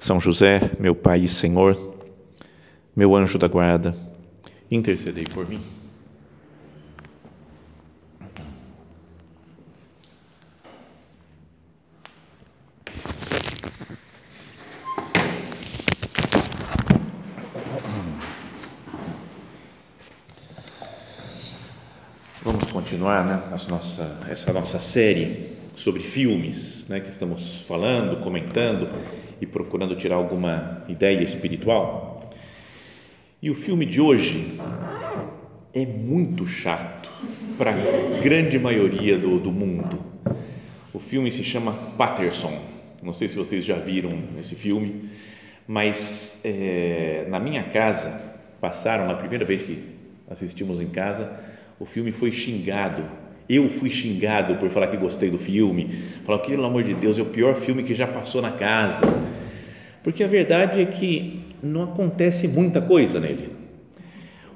são José, meu Pai e Senhor, meu anjo da guarda, intercedei por mim. Vamos continuar né, nossa, essa nossa série sobre filmes, né, que estamos falando, comentando e procurando tirar alguma ideia espiritual. E o filme de hoje é muito chato para a grande maioria do, do mundo. O filme se chama Patterson. Não sei se vocês já viram esse filme, mas é, na minha casa passaram na primeira vez que assistimos em casa, o filme foi xingado eu fui xingado por falar que gostei do filme, falar pelo amor de Deus, é o pior filme que já passou na casa. Porque a verdade é que não acontece muita coisa nele.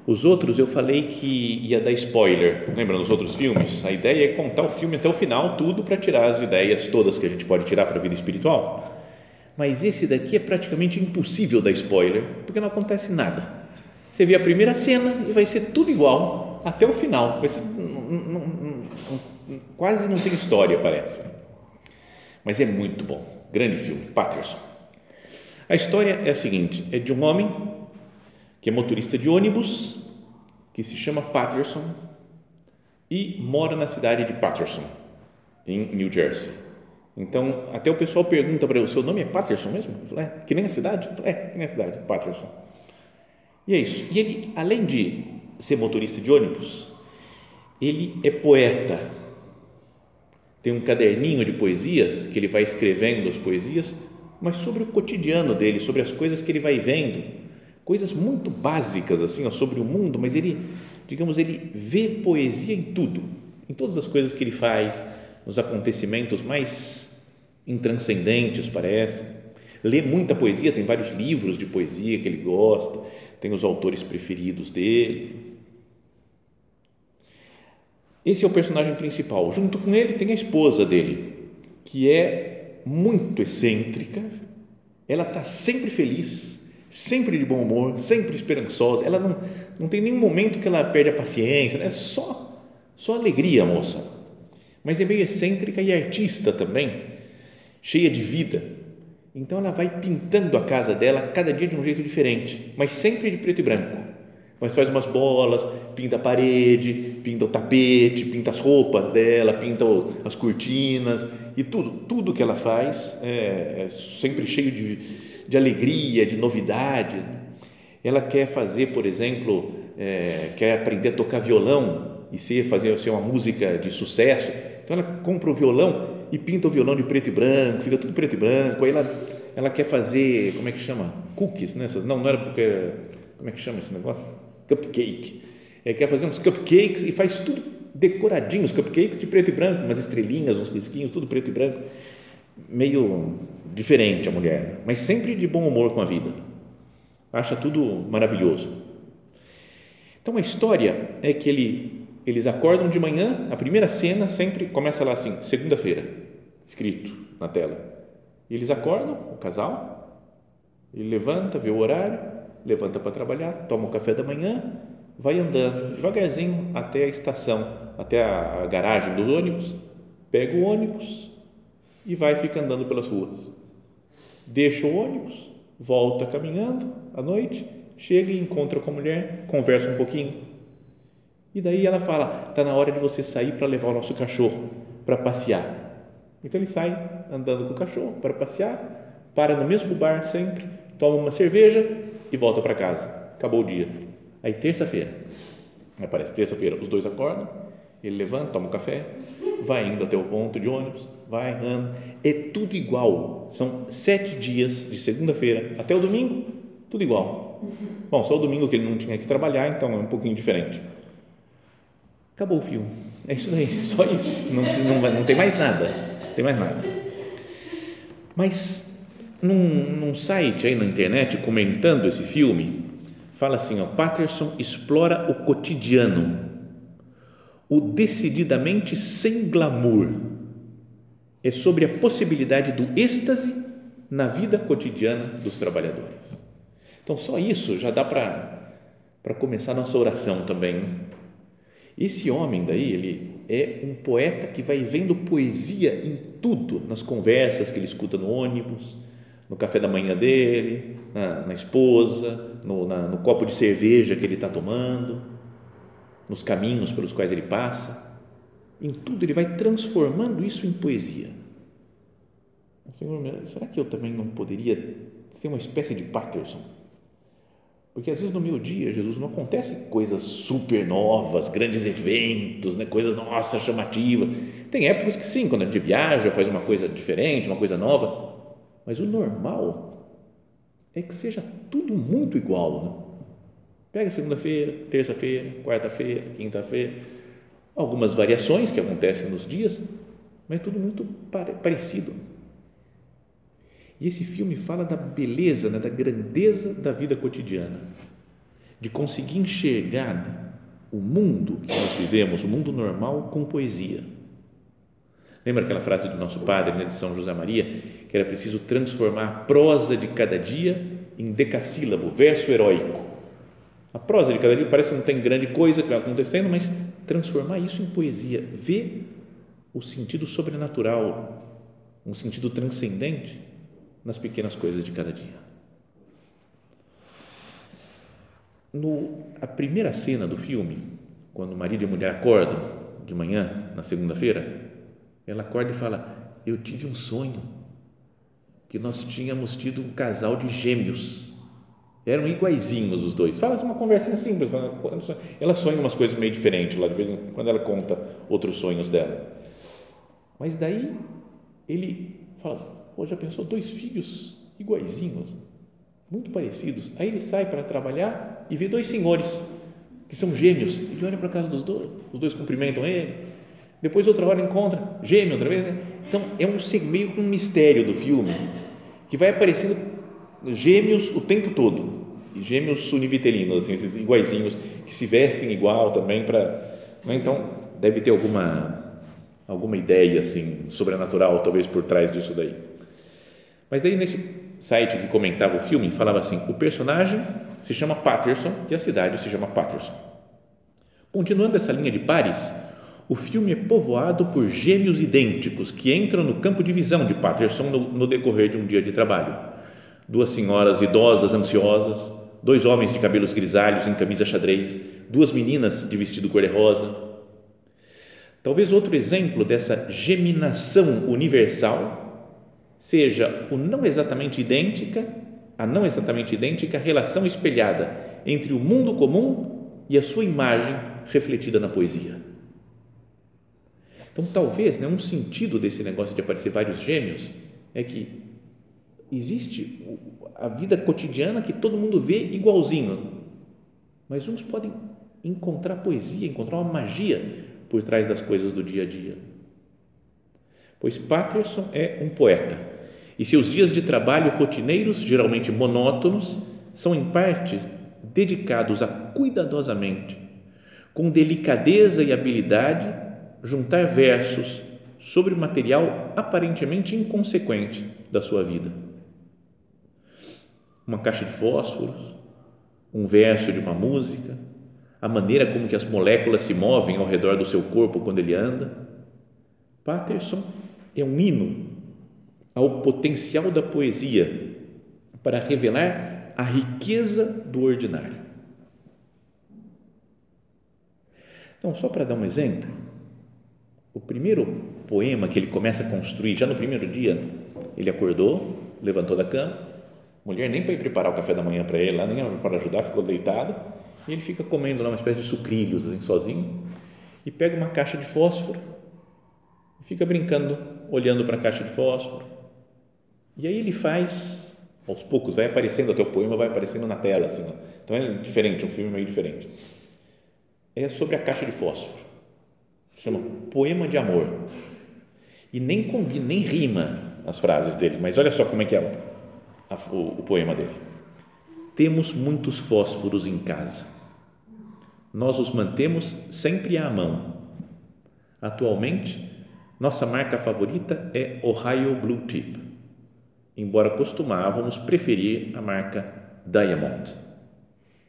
Os outros eu falei que ia dar spoiler, lembra nos outros filmes? A ideia é contar o filme até o final, tudo para tirar as ideias todas que a gente pode tirar para a vida espiritual. Mas esse daqui é praticamente impossível dar spoiler, porque não acontece nada. Você vê a primeira cena e vai ser tudo igual até o final. Vai ser, quase não tem história, parece. Mas é muito bom. Grande filme, Patterson. A história é a seguinte: é de um homem que é motorista de ônibus, que se chama Patterson e mora na cidade de Patterson, em New Jersey. Então, até o pessoal pergunta para ele: o seu nome é Patterson mesmo? Eu falo, é, que nem a cidade? Eu falo, é, que nem a cidade, Patterson. E é isso. E ele, além de ser motorista de ônibus, ele é poeta. Tem um caderninho de poesias que ele vai escrevendo as poesias, mas sobre o cotidiano dele, sobre as coisas que ele vai vendo, coisas muito básicas assim, ó, sobre o mundo, mas ele, digamos, ele vê poesia em tudo, em todas as coisas que ele faz, nos acontecimentos mais intranscendentes, parece. Lê muita poesia, tem vários livros de poesia que ele gosta, tem os autores preferidos dele. Esse é o personagem principal. Junto com ele tem a esposa dele, que é muito excêntrica. Ela está sempre feliz, sempre de bom humor, sempre esperançosa. Ela não, não tem nenhum momento que ela perde a paciência, é só, só alegria, moça. Mas é meio excêntrica e artista também, cheia de vida. Então ela vai pintando a casa dela cada dia de um jeito diferente, mas sempre de preto e branco mas faz umas bolas, pinta a parede, pinta o tapete, pinta as roupas dela, pinta as cortinas e tudo, tudo que ela faz é, é sempre cheio de, de alegria, de novidade. Ela quer fazer, por exemplo, é, quer aprender a tocar violão e ser fazer ser uma música de sucesso. Então ela compra o violão e pinta o violão de preto e branco, fica tudo preto e branco. Aí ela, ela quer fazer, como é que chama? Cookies, né? Não, não era porque como é que chama esse negócio? Cupcake. Ele quer fazer uns cupcakes e faz tudo decoradinho, os cupcakes de preto e branco, umas estrelinhas, uns risquinhos, tudo preto e branco. Meio diferente a mulher, né? mas sempre de bom humor com a vida. Acha tudo maravilhoso. Então a história é que ele, eles acordam de manhã, a primeira cena sempre começa lá assim, segunda-feira, escrito na tela. E eles acordam, o casal, ele levanta, vê o horário, levanta para trabalhar, toma o café da manhã, vai andando devagarzinho até a estação, até a garagem dos ônibus, pega o ônibus e vai ficar andando pelas ruas. Deixa o ônibus, volta caminhando à noite, chega e encontra com a mulher, conversa um pouquinho. E daí ela fala: está na hora de você sair para levar o nosso cachorro para passear. Então ele sai andando com o cachorro para passear, para no mesmo bar sempre, toma uma cerveja e volta para casa. Acabou o dia. Aí, terça-feira, aparece terça-feira, os dois acordam, ele levanta, toma um café, vai indo até o ponto de ônibus, vai, anda, é tudo igual. São sete dias, de segunda-feira até o domingo, tudo igual. Bom, só o domingo que ele não tinha que trabalhar, então é um pouquinho diferente. Acabou o filme. É isso daí, só isso. Não, não, não tem mais nada. Tem mais nada. Mas num, num site aí na internet comentando esse filme, fala assim, ó, Patterson explora o cotidiano, o decididamente sem glamour. É sobre a possibilidade do êxtase na vida cotidiana dos trabalhadores. Então, só isso já dá para começar a nossa oração também. Né? Esse homem daí, ele é um poeta que vai vendo poesia em tudo, nas conversas que ele escuta no ônibus, no café da manhã dele, na, na esposa, no, na, no copo de cerveja que ele está tomando, nos caminhos pelos quais ele passa. Em tudo ele vai transformando isso em poesia. Senhor, será que eu também não poderia ser uma espécie de Patterson? Porque às vezes no meu dia, Jesus, não acontece coisas super novas, grandes eventos, né? coisas, nossa, chamativas. Tem épocas que sim, quando a gente viaja, faz uma coisa diferente, uma coisa nova. Mas o normal é que seja tudo muito igual. Né? Pega segunda-feira, terça-feira, quarta-feira, quinta-feira. Algumas variações que acontecem nos dias, mas tudo muito parecido. E esse filme fala da beleza, né, da grandeza da vida cotidiana, de conseguir enxergar o mundo que nós vivemos, o mundo normal, com poesia. Lembra aquela frase do nosso padre, né, de São José Maria, que era preciso transformar a prosa de cada dia em decassílabo, verso heróico. A prosa de cada dia parece que não tem grande coisa que vai acontecendo, mas transformar isso em poesia, ver o sentido sobrenatural, um sentido transcendente nas pequenas coisas de cada dia. No, a primeira cena do filme, quando marido e mulher acordam de manhã, na segunda-feira, ela acorda e fala: Eu tive um sonho que nós tínhamos tido um casal de gêmeos. Eram iguaizinhos os dois. Fala assim, uma conversinha simples. Ela sonha umas coisas meio diferentes lá, de vez em quando ela conta outros sonhos dela. Mas daí ele fala: Pô, já pensou dois filhos iguaizinhos, muito parecidos? Aí ele sai para trabalhar e vê dois senhores que são gêmeos. Ele olha para a casa dos dois, os dois cumprimentam ele. Depois, outra hora, encontra gêmeo outra vez. Né? Então, é um meio que um mistério do filme que vai aparecendo gêmeos o tempo todo. Gêmeos univitelinos, assim, esses iguaizinhos que se vestem igual também para. Né? Então, deve ter alguma alguma ideia assim sobrenatural talvez por trás disso daí. Mas daí nesse site que comentava o filme, falava assim: o personagem se chama Patterson e a cidade se chama Patterson. Continuando essa linha de pares, o filme é povoado por gêmeos idênticos que entram no campo de visão de Patterson no, no decorrer de um dia de trabalho. Duas senhoras idosas ansiosas, dois homens de cabelos grisalhos em camisa xadrez, duas meninas de vestido cor-de-rosa. Talvez outro exemplo dessa geminação universal seja o não exatamente idêntica, a não exatamente idêntica relação espelhada entre o mundo comum e a sua imagem refletida na poesia. Então, talvez, né, um sentido desse negócio de aparecer vários gêmeos é que existe a vida cotidiana que todo mundo vê igualzinho, mas uns podem encontrar poesia, encontrar uma magia por trás das coisas do dia a dia. Pois Patterson é um poeta e seus dias de trabalho rotineiros, geralmente monótonos, são em parte dedicados a cuidadosamente, com delicadeza e habilidade, juntar versos sobre material aparentemente inconsequente da sua vida. Uma caixa de fósforos, um verso de uma música, a maneira como que as moléculas se movem ao redor do seu corpo quando ele anda. Patterson é um hino ao potencial da poesia para revelar a riqueza do ordinário. Então, só para dar um exemplo, o primeiro poema que ele começa a construir, já no primeiro dia, ele acordou, levantou da cama, mulher nem para ir preparar o café da manhã para ele, lá, nem para ajudar, ficou deitado, e ele fica comendo lá uma espécie de sucrilhos, assim, sozinho, e pega uma caixa de fósforo e fica brincando olhando para a caixa de fósforo. E aí ele faz, aos poucos, vai aparecendo, até o poema vai aparecendo na tela, assim, então é diferente, um filme meio diferente. É sobre a caixa de fósforo, chama Poema de Amor, e nem combina, nem rima as frases dele, mas olha só como é que é o, o, o poema dele. Temos muitos fósforos em casa, nós os mantemos sempre à mão. Atualmente, nossa marca favorita é Ohio Blue Tip, embora costumávamos preferir a marca Diamond.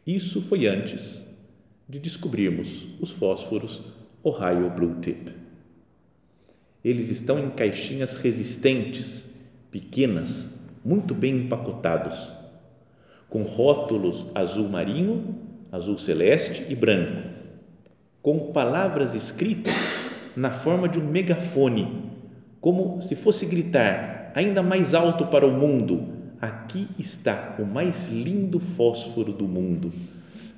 Isso foi antes de descobrirmos os fósforos Ohio Blue Tip. Eles estão em caixinhas resistentes, pequenas, muito bem empacotados, com rótulos azul marinho, azul celeste e branco, com palavras escritas na forma de um megafone, como se fosse gritar ainda mais alto para o mundo: aqui está o mais lindo fósforo do mundo,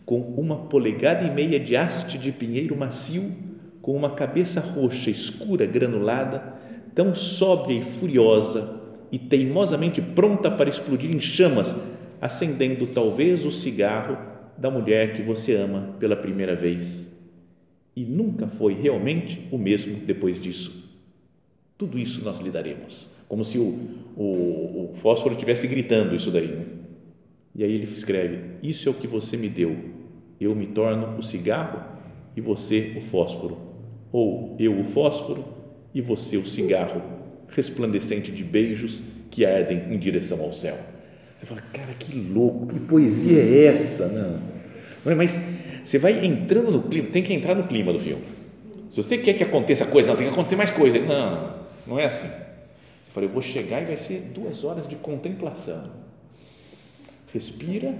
com uma polegada e meia de haste de pinheiro macio, com uma cabeça roxa escura granulada, tão sóbria e furiosa e teimosamente pronta para explodir em chamas, acendendo talvez o cigarro da mulher que você ama pela primeira vez e nunca foi realmente o mesmo depois disso. Tudo isso nós lidaremos, como se o, o, o fósforo estivesse gritando isso daí. Né? E aí ele escreve: Isso é o que você me deu. Eu me torno o cigarro e você o fósforo. Ou eu o fósforo e você o cigarro, resplandecente de beijos que ardem em direção ao céu. Você fala, cara, que louco, que poesia é essa? Não, mas você vai entrando no clima, tem que entrar no clima do filme. Se você quer que aconteça coisa, não, tem que acontecer mais coisa. Não, não é assim. Você fala, eu vou chegar e vai ser duas horas de contemplação. Respira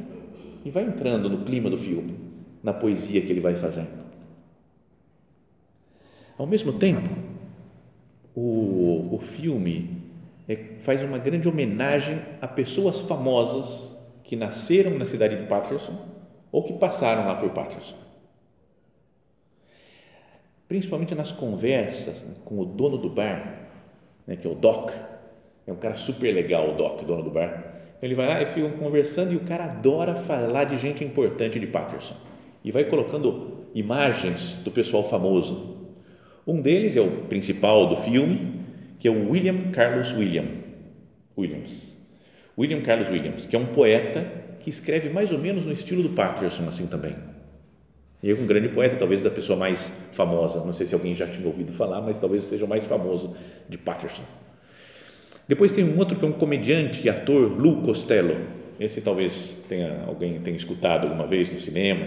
e vai entrando no clima do filme, na poesia que ele vai fazendo. Ao mesmo tempo, o, o filme é, faz uma grande homenagem a pessoas famosas que nasceram na cidade de Patterson ou que passaram lá por Patterson. Principalmente nas conversas né, com o dono do bar, né, que é o Doc, é um cara super legal, o Doc, dono do bar. Ele vai lá, eles ficam conversando e o cara adora falar de gente importante de Patterson e vai colocando imagens do pessoal famoso. Um deles é o principal do filme, que é o William Carlos William Williams. William Carlos Williams, que é um poeta que escreve mais ou menos no estilo do Patterson, assim também. E é um grande poeta, talvez da pessoa mais famosa. Não sei se alguém já tinha ouvido falar, mas talvez seja o mais famoso de Patterson. Depois tem um outro que é um comediante e ator, Lou Costello. Esse talvez tenha alguém tenha escutado alguma vez no cinema.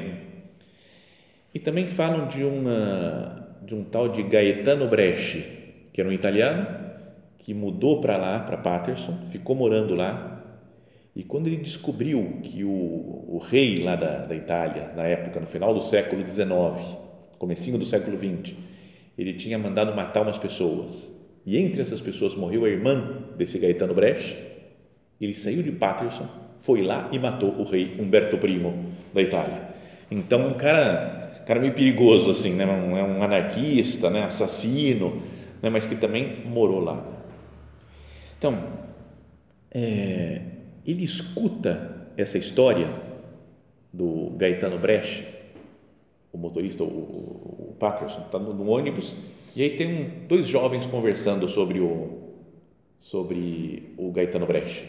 E também falam de uma de um tal de Gaetano Bresci, que era um italiano que mudou para lá, para Patterson, ficou morando lá. E quando ele descobriu que o, o rei lá da, da Itália, na época, no final do século XIX, comecinho do século XX, ele tinha mandado matar umas pessoas, e entre essas pessoas morreu a irmã desse Gaetano Brecht, ele saiu de Patterson, foi lá e matou o rei Umberto I da Itália. Então, um cara, cara meio perigoso, assim, né? é um anarquista, né? assassino, né? mas que também morou lá. Então, é, ele escuta essa história do Gaetano Brecht, o motorista, o, o Patterson, está no, no, ônibus e aí tem um, dois jovens conversando sobre o, sobre o Gaetano Brecht.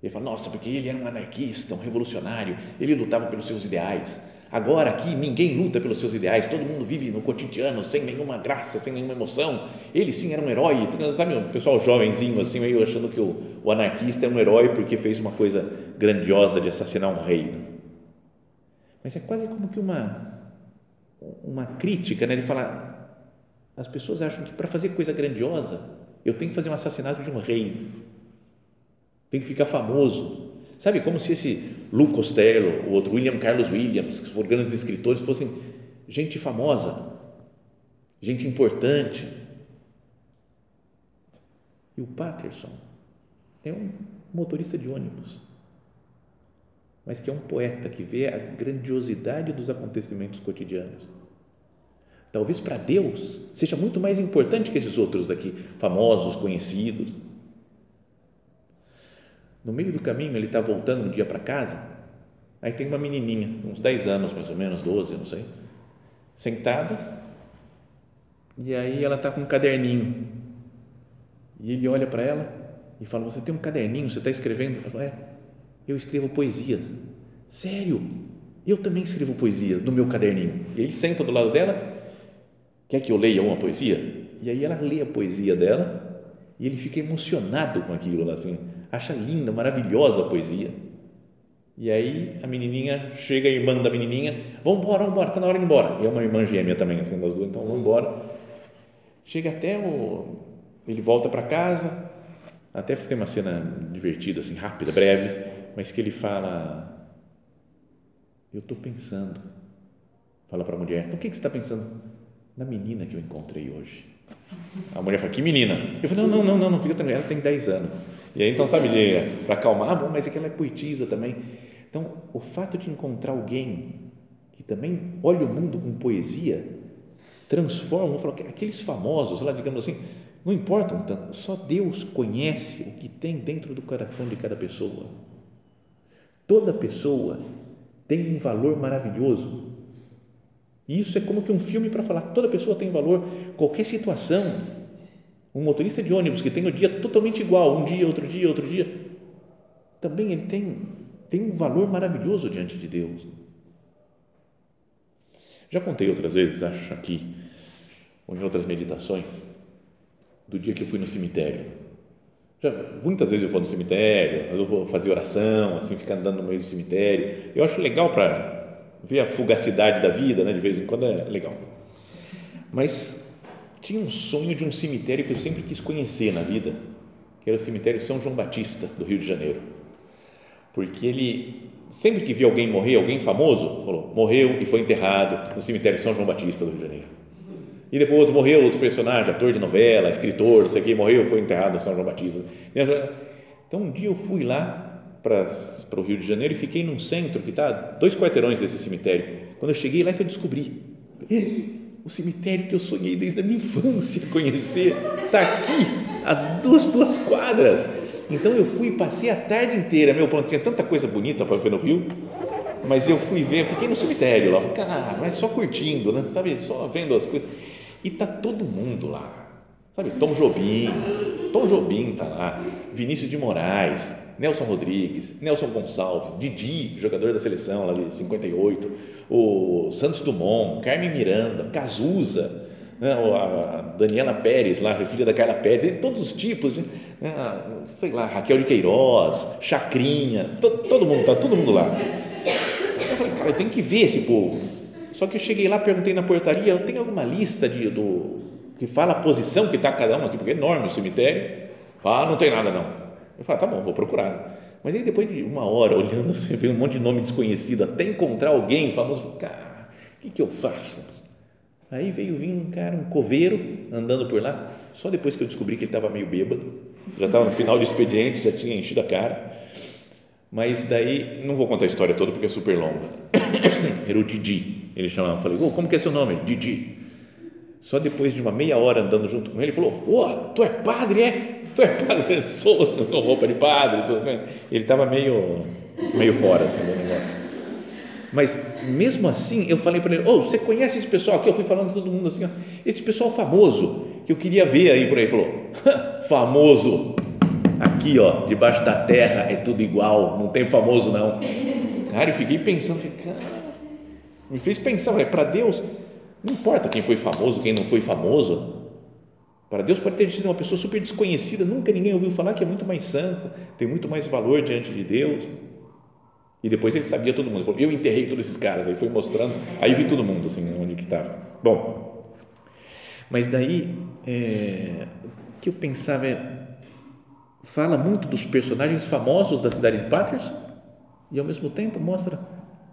Ele fala, nossa, porque ele era um anarquista, um revolucionário, ele lutava pelos seus ideais Agora aqui ninguém luta pelos seus ideais, todo mundo vive no cotidiano sem nenhuma graça, sem nenhuma emoção. Ele sim era um herói, sabe o pessoal jovenzinho assim, meio achando que o, o anarquista é um herói porque fez uma coisa grandiosa de assassinar um rei. Mas é quase como que uma, uma crítica, né? ele fala, as pessoas acham que para fazer coisa grandiosa eu tenho que fazer um assassinato de um rei, tem que ficar famoso, Sabe, como se esse Lu Costello, o outro William Carlos Williams, que foram grandes escritores, fossem gente famosa, gente importante. E o Patterson é um motorista de ônibus, mas que é um poeta que vê a grandiosidade dos acontecimentos cotidianos. talvez para Deus seja muito mais importante que esses outros daqui, famosos, conhecidos. No meio do caminho, ele está voltando um dia para casa, aí tem uma menininha, uns 10 anos mais ou menos, 12, não sei, sentada, e aí ela está com um caderninho, e ele olha para ela e fala: Você tem um caderninho, você está escrevendo? Ela fala: É, eu escrevo poesias. Sério? Eu também escrevo poesia no meu caderninho. E ele senta do lado dela, quer que eu leia uma poesia? E aí ela lê a poesia dela e ele fica emocionado com aquilo, assim, acha linda, maravilhosa a poesia. E aí a menininha chega, a irmã da menininha, vamos embora, vamos embora, está na hora de ir embora. E é uma irmã gêmea também, assim, das duas, então vamos embora. Chega até o. Ele volta para casa, até tem uma cena divertida, assim, rápida, breve, mas que ele fala: Eu estou pensando. Fala para a mulher: O que, que você está pensando? Na menina que eu encontrei hoje. A mulher fala: Que menina? Eu falei: Não, não, não, não, não fica tranquilo, ela tem 10 anos. E aí, então, sabe, para acalmar, ah, bom, mas é que ela é poetisa também. Então, o fato de encontrar alguém que também olha o mundo com poesia transforma, fala, aqueles famosos, lá, digamos assim, não importam tanto, só Deus conhece o que tem dentro do coração de cada pessoa. Toda pessoa tem um valor maravilhoso. E isso é como que um filme para falar, toda pessoa tem valor, qualquer situação. Um motorista de ônibus que tem o dia totalmente igual, um dia, outro dia, outro dia, também ele tem, tem um valor maravilhoso diante de Deus. Já contei outras vezes, acho aqui, ou em outras meditações, do dia que eu fui no cemitério. Já, muitas vezes eu vou no cemitério, eu vou fazer oração, assim, ficar andando no meio do cemitério. Eu acho legal para ver a fugacidade da vida, né? De vez em quando é legal. Mas tinha um sonho de um cemitério que eu sempre quis conhecer na vida, que era o cemitério São João Batista, do Rio de Janeiro. Porque ele, sempre que via alguém morrer, alguém famoso, falou, morreu e foi enterrado no cemitério São João Batista, do Rio de Janeiro e depois outro morreu, outro personagem, ator de novela, escritor, não sei o que, morreu, foi enterrado no São João Batista. Então, um dia eu fui lá para, para o Rio de Janeiro e fiquei num centro que está dois quarteirões desse cemitério. Quando eu cheguei lá, que eu descobri o cemitério que eu sonhei desde a minha infância conhecer está aqui, a duas, duas quadras. Então eu fui, passei a tarde inteira, meu, pronto, tinha tanta coisa bonita para ver no Rio, mas eu fui ver, fiquei no cemitério lá, falei, cara, mas só curtindo, né? sabe, só vendo as coisas. E tá todo mundo lá. Sabe, Tom Jobim, Tom Jobim tá lá, Vinícius de Moraes, Nelson Rodrigues, Nelson Gonçalves, Didi, jogador da seleção lá de 58, o Santos Dumont, Carmen Miranda, Cazuza, né, a Daniela Pérez, lá, filha da Carla Pérez, todos os tipos, né, sei lá, Raquel de Queiroz, Chacrinha, todo mundo, tá todo mundo lá. Eu falei, cara, eu tenho que ver esse povo. Só que eu cheguei lá, perguntei na portaria, tem alguma lista de, do, que fala a posição que está cada um aqui, porque é enorme o cemitério. Ah, não tem nada não. Eu falei, tá bom, vou procurar. Mas aí depois de uma hora olhando, você vê um monte de nome desconhecido, até encontrar alguém famoso, cara, o que, que eu faço? Aí veio vindo um cara, um coveiro, andando por lá, só depois que eu descobri que ele estava meio bêbado, já estava no final do expediente, já tinha enchido a cara. Mas daí, não vou contar a história toda porque é super longa. Era o Didi ele chamava, falei, oh, como que é seu nome? Didi. Só depois de uma meia hora andando junto com ele, ele falou, oh, tu é padre, é? Tu é padre? Sou com roupa de padre. Assim. Ele estava meio, meio fora assim, do negócio. Mas mesmo assim, eu falei para ele, oh, você conhece esse pessoal aqui? Eu fui falando todo mundo assim, ó, esse pessoal famoso, que eu queria ver aí por aí. Ele falou, famoso, aqui ó, debaixo da terra é tudo igual, não tem famoso não. Cara, eu fiquei pensando, cara, me fez pensar, para Deus, não importa quem foi famoso, quem não foi famoso. Para Deus pode ter sido uma pessoa super desconhecida, nunca ninguém ouviu falar que é muito mais santa, tem muito mais valor diante de Deus. E depois ele sabia todo mundo. Ele falou, eu enterrei todos esses caras. Aí foi mostrando, aí vi todo mundo assim, onde que estava. Bom, mas daí é, o que eu pensava é, fala muito dos personagens famosos da cidade de Patterson e ao mesmo tempo mostra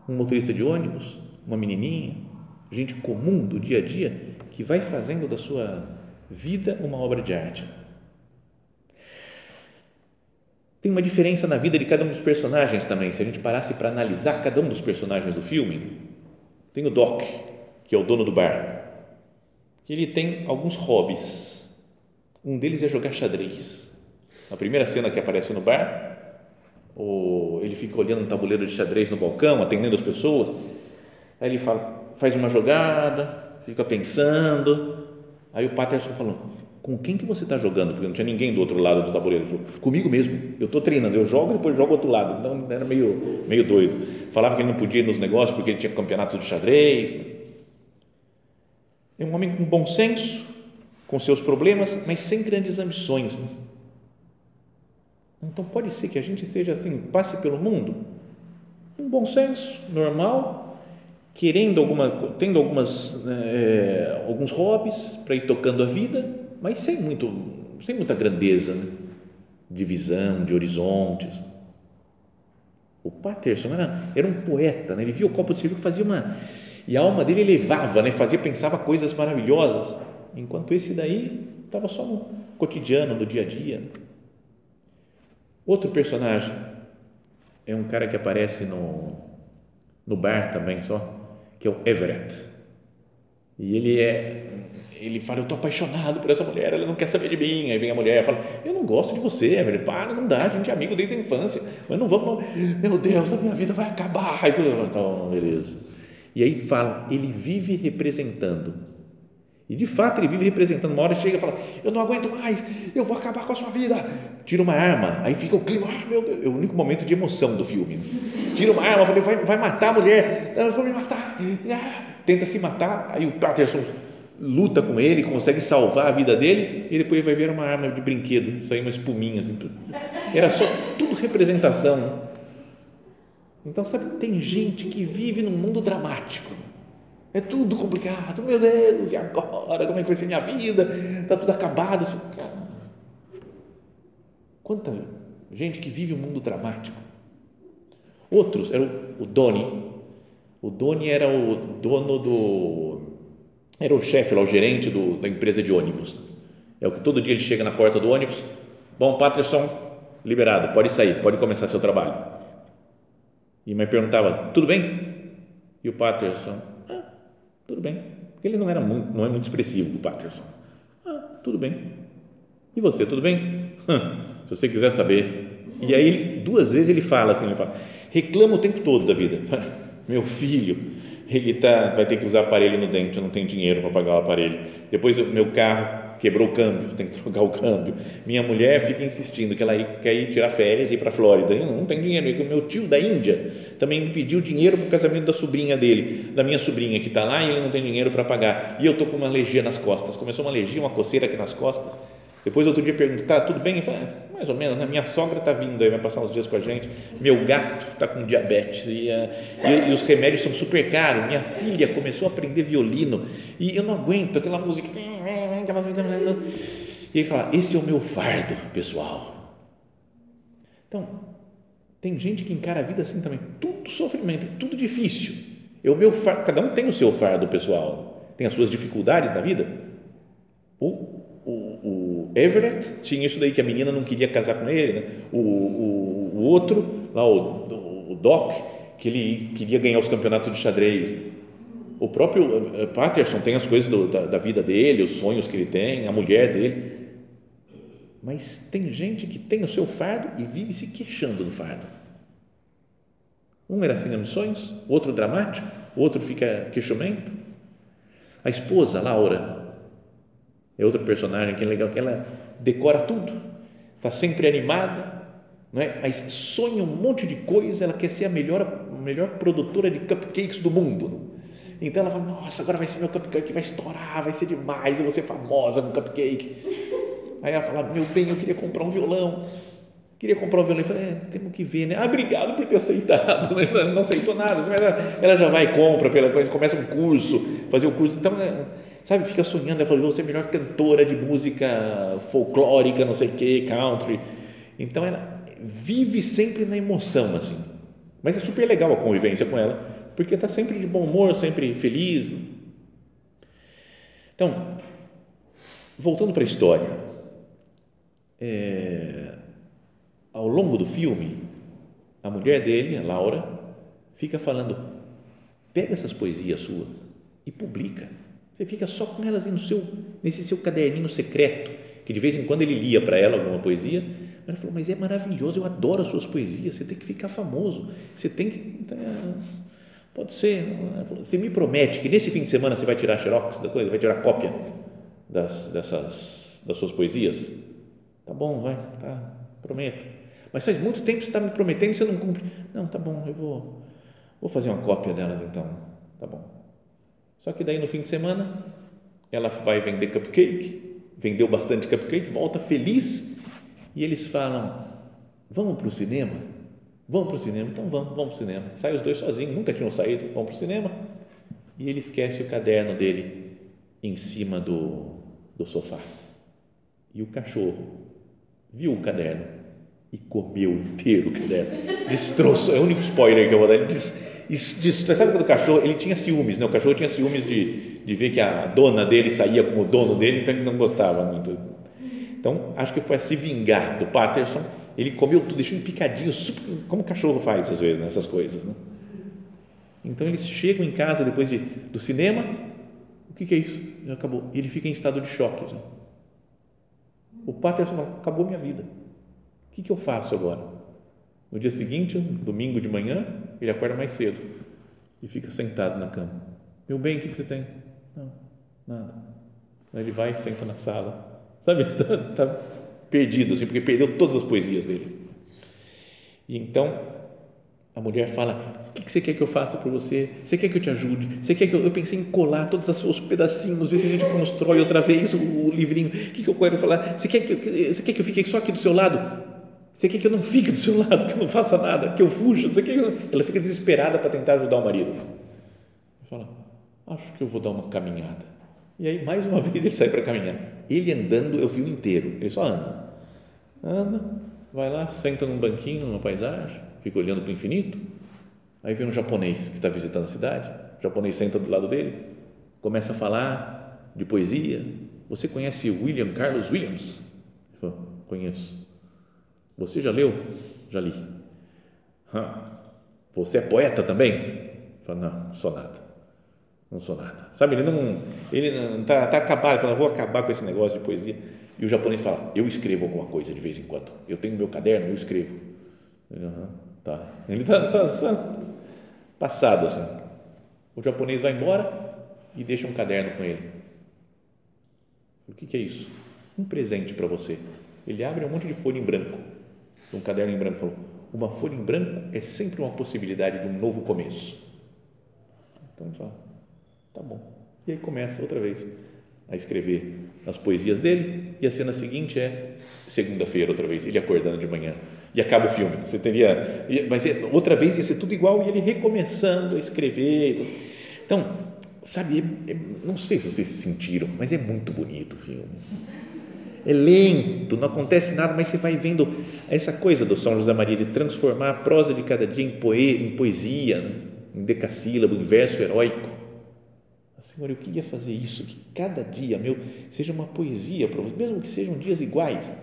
um motorista de ônibus, uma menininha, gente comum do dia a dia, que vai fazendo da sua vida uma obra de arte. Tem uma diferença na vida de cada um dos personagens também, se a gente parasse para analisar cada um dos personagens do filme. Tem o Doc, que é o dono do bar. que ele tem alguns hobbies. Um deles é jogar xadrez. Na primeira cena que aparece no bar, o, ele fica olhando um tabuleiro de xadrez no balcão, atendendo as pessoas. Aí ele fala, faz uma jogada, fica pensando. Aí o Patterson falou: Com quem que você está jogando? Porque não tinha ninguém do outro lado do tabuleiro. Ele falou: Comigo mesmo. Eu estou treinando. Eu jogo e depois jogo outro lado. Então era meio, meio doido. Falava que ele não podia ir nos negócios porque ele tinha campeonatos de xadrez. É um homem com bom senso, com seus problemas, mas sem grandes ambições. Né? Então pode ser que a gente seja assim, passe pelo mundo, um bom senso, normal, querendo alguma, tendo algumas, é, alguns hobbies para ir tocando a vida, mas sem muito, sem muita grandeza, né? de visão, de horizontes. O Patterson era, era um poeta, né? ele via o copo de cerveja que fazia uma e a alma dele elevava, né? fazia pensava coisas maravilhosas, enquanto esse daí estava só no cotidiano, no dia a dia. Outro personagem é um cara que aparece no, no bar também só, que é o Everett. E ele é ele fala, eu estou apaixonado por essa mulher, ela não quer saber de mim. Aí vem a mulher e fala, eu não gosto de você, Everett, para, não dá, a gente é amigo desde a infância, mas não vamos, meu Deus, a minha vida vai acabar. Então, beleza. E aí fala, ele vive representando e de fato ele vive representando. Uma hora chega e fala: Eu não aguento mais, eu vou acabar com a sua vida. Tira uma arma, aí fica o clima, ah, meu Deus, é o único momento de emoção do filme. Tira uma arma, fala, vai, vai matar a mulher, eu vou me matar. Ah, tenta se matar, aí o Patterson luta com ele, consegue salvar a vida dele, e depois vai ver uma arma de brinquedo, sair uma espuminha assim. Tudo. Era só tudo representação. Então, sabe, tem gente que vive num mundo dramático é tudo complicado, meu Deus, e agora? Como é que vai ser minha vida? Está tudo acabado. Assim, cara, quanta gente que vive um mundo dramático. Outros, era o, Doni. O Doni era o dono do. Era o chefe, lá, o gerente do, da empresa de ônibus. É o que todo dia ele chega na porta do ônibus. Bom, Patterson, liberado, pode sair, pode começar seu trabalho. E me perguntava, tudo bem? E o Patterson, tudo bem. Porque ele não era muito, não é muito expressivo, o Patterson. Ah, tudo bem. E você, tudo bem? Se você quiser saber. E aí, duas vezes ele fala assim, ele fala, reclama o tempo todo da vida. Meu filho, ele tá, vai ter que usar aparelho no dente, eu não tenho dinheiro para pagar o aparelho. Depois, meu carro quebrou o câmbio, tem que trocar o câmbio. Minha mulher fica insistindo que ela quer ir tirar férias e ir para a Flórida. Eu não tenho dinheiro. E o meu tio da Índia também me pediu dinheiro para o casamento da sobrinha dele, da minha sobrinha que está lá e ele não tem dinheiro para pagar. E eu estou com uma alergia nas costas. Começou uma alergia, uma coceira aqui nas costas. Depois, outro dia, perguntei, tá tudo bem? Eu falei, ah, mais ou menos, né? minha sogra está vindo aí, vai passar uns dias com a gente, meu gato está com diabetes e, uh, e, e, os remédios são super caros, minha filha começou a aprender violino e eu não aguento aquela música. E ele fala, esse é o meu fardo, pessoal. Então, tem gente que encara a vida assim também, tudo sofrimento, tudo difícil. É o meu fardo, cada um tem o seu fardo, pessoal. Tem as suas dificuldades na vida. O o, o Everett tinha isso daí que a menina não queria casar com ele, né? o, o, o outro, lá o, o Doc, que ele queria ganhar os campeonatos de xadrez. O próprio eh, Patterson tem as coisas do, da, da vida dele, os sonhos que ele tem, a mulher dele. Mas tem gente que tem o seu fardo e vive se queixando do fardo. Um era sem ambições, outro dramático, outro fica queixamento. A esposa, Laura, é outro personagem que é legal, que ela decora tudo, está sempre animada, não é? mas sonha um monte de coisa, ela quer ser a melhor, a melhor produtora de cupcakes do mundo. Então ela fala, nossa, agora vai ser meu cupcake, vai estourar, vai ser demais, eu vou ser famosa com cupcake. Aí ela fala, meu bem, eu queria comprar um violão. Queria comprar um violão. Eu falei, é, temos que ver, né? Ah, obrigado por ter aceitado. Não aceitou nada, mas ela já vai e compra pela coisa, começa um curso, fazer o um curso. Então, é, sabe, fica sonhando, ela falou, você é a melhor cantora de música folclórica, não sei o que, country. Então ela vive sempre na emoção, assim. Mas é super legal a convivência com ela, porque está sempre de bom humor, sempre feliz. Então, voltando para a história, é, ao longo do filme, a mulher dele, a Laura, fica falando: pega essas poesias suas e publica Você fica só com elas no seu, nesse seu caderninho secreto, que de vez em quando ele lia para ela alguma poesia. Ela falou, mas é maravilhoso, eu adoro as suas poesias, você tem que ficar famoso, você tem que. É, pode ser. Você me promete que nesse fim de semana você vai tirar xerox da coisa, vai tirar cópia das, dessas, das suas poesias? Tá bom, vai, tá, prometo. Mas faz muito tempo que você está me prometendo e você não cumpre. Não, tá bom, eu vou, vou fazer uma cópia delas então. Tá bom. Só que daí no fim de semana ela vai vender cupcake, vendeu bastante cupcake, volta feliz e eles falam: Vamos para o cinema? Vamos para o cinema? Então vamos, vamos para o cinema. Sai os dois sozinhos, nunca tinham saído, vamos para o cinema. E ele esquece o caderno dele em cima do, do sofá. E o cachorro viu o caderno e comeu inteiro o caderno. Destroçou, é o único spoiler que eu vou dar. Ele diz, você sabe quando o cachorro, ele tinha ciúmes, né? o cachorro tinha ciúmes de, de ver que a dona dele saía como dono dele, então ele não gostava muito. Então, acho que foi a se vingar do Patterson, ele comeu tudo, deixou em picadinho, como o cachorro faz às vezes, né? coisas. Né? Então, eles chegam em casa depois de, do cinema, o que, que é isso? Já acabou. E ele fica em estado de choque. Já. O Patterson fala, acabou minha vida. O que, que eu faço agora? No dia seguinte, domingo de manhã, ele acorda mais cedo e fica sentado na cama. Meu bem, o que você tem? Não, nada. Aí ele vai e senta na sala. Sabe, está tá perdido, assim, porque perdeu todas as poesias dele. E então, a mulher fala: O que você quer que eu faça por você? Você quer que eu te ajude? Você quer que eu. Eu pensei em colar todos os pedacinhos, ver se a gente constrói outra vez o, o livrinho. O que, que eu quero falar? Você quer, que, você quer que eu fique só aqui do seu lado? Você quer que eu não fique do seu lado, que eu não faça nada, que eu fuja? Você quer eu... Ela fica desesperada para tentar ajudar o marido. Fala, acho que eu vou dar uma caminhada. E aí, mais uma vez, ele sai para caminhar. Ele andando, eu vi o inteiro. Ele só anda. Anda, vai lá, senta num banquinho, numa paisagem, fica olhando para o infinito. Aí vem um japonês que está visitando a cidade. O japonês senta do lado dele, começa a falar de poesia. Você conhece William Carlos Williams? Ele falou, conheço. Você já leu? Já li. Você é poeta também? Fala, não, sou nada. Não sou nada. Sabe, ele não ele não está tá acabado, ele fala, vou acabar com esse negócio de poesia. E o japonês fala, eu escrevo alguma coisa de vez em quando. Eu tenho meu caderno, eu escrevo. Ele, uhum, tá. Ele está tá, tá passado assim. O japonês vai embora e deixa um caderno com ele. O que, que é isso? Um presente para você. Ele abre um monte de folha em branco um caderno em branco, falou: uma folha em branco é sempre uma possibilidade de um novo começo. Então ele fala: tá bom. E aí começa outra vez a escrever as poesias dele e a cena seguinte é segunda-feira outra vez ele acordando de manhã e acaba o filme você teria mas é, outra vez ia ser tudo igual e ele recomeçando a escrever então sabe é, é, não sei se vocês sentiram mas é muito bonito o filme é lento, não acontece nada, mas você vai vendo essa coisa do São José Maria de transformar a prosa de cada dia em, poe, em poesia, né? em decassílabo, em verso heróico. Senhor, eu queria fazer isso, que cada dia meu seja uma poesia, mesmo que sejam dias iguais,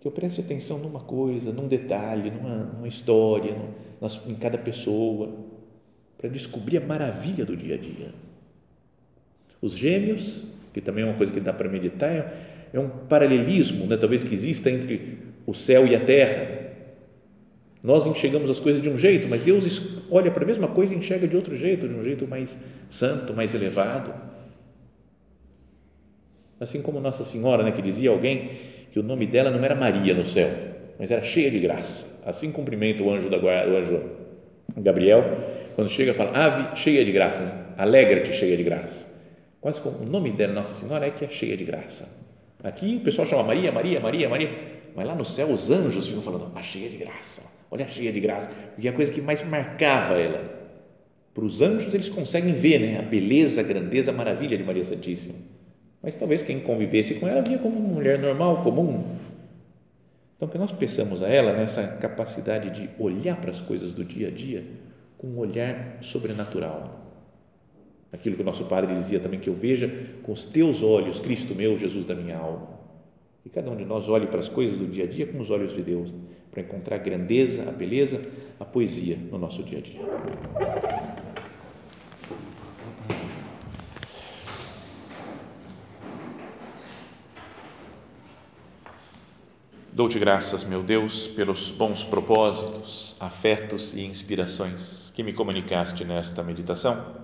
que eu preste atenção numa coisa, num detalhe, numa, numa história, em cada pessoa, para descobrir a maravilha do dia a dia. Os gêmeos, que também é uma coisa que dá para meditar, é um paralelismo, né, talvez que exista entre o céu e a terra. Nós enxergamos as coisas de um jeito, mas Deus olha para a mesma coisa e enxerga de outro jeito, de um jeito mais santo, mais elevado. Assim como Nossa Senhora, né, que dizia alguém que o nome dela não era Maria no céu, mas era cheia de graça. Assim cumprimenta o anjo da guarda, o anjo Gabriel, quando chega fala: "Ave cheia de graça, né? alegra-te cheia de graça". Quase como o nome dela Nossa Senhora é que é cheia de graça. Aqui o pessoal chama Maria, Maria, Maria, Maria, mas lá no céu os anjos ficam falando, a cheia de graça, olha cheia de graça, porque é a coisa que mais marcava ela. Para os anjos eles conseguem ver né, a beleza, a grandeza, a maravilha de Maria Santíssima. Mas talvez quem convivesse com ela via como uma mulher normal, comum. Então que nós pensamos a ela nessa capacidade de olhar para as coisas do dia a dia com um olhar sobrenatural Aquilo que o nosso Padre dizia também, que eu veja com os teus olhos, Cristo meu, Jesus da minha alma. E cada um de nós olhe para as coisas do dia a dia com os olhos de Deus, para encontrar a grandeza, a beleza, a poesia no nosso dia a dia. Dou-te graças, meu Deus, pelos bons propósitos, afetos e inspirações que me comunicaste nesta meditação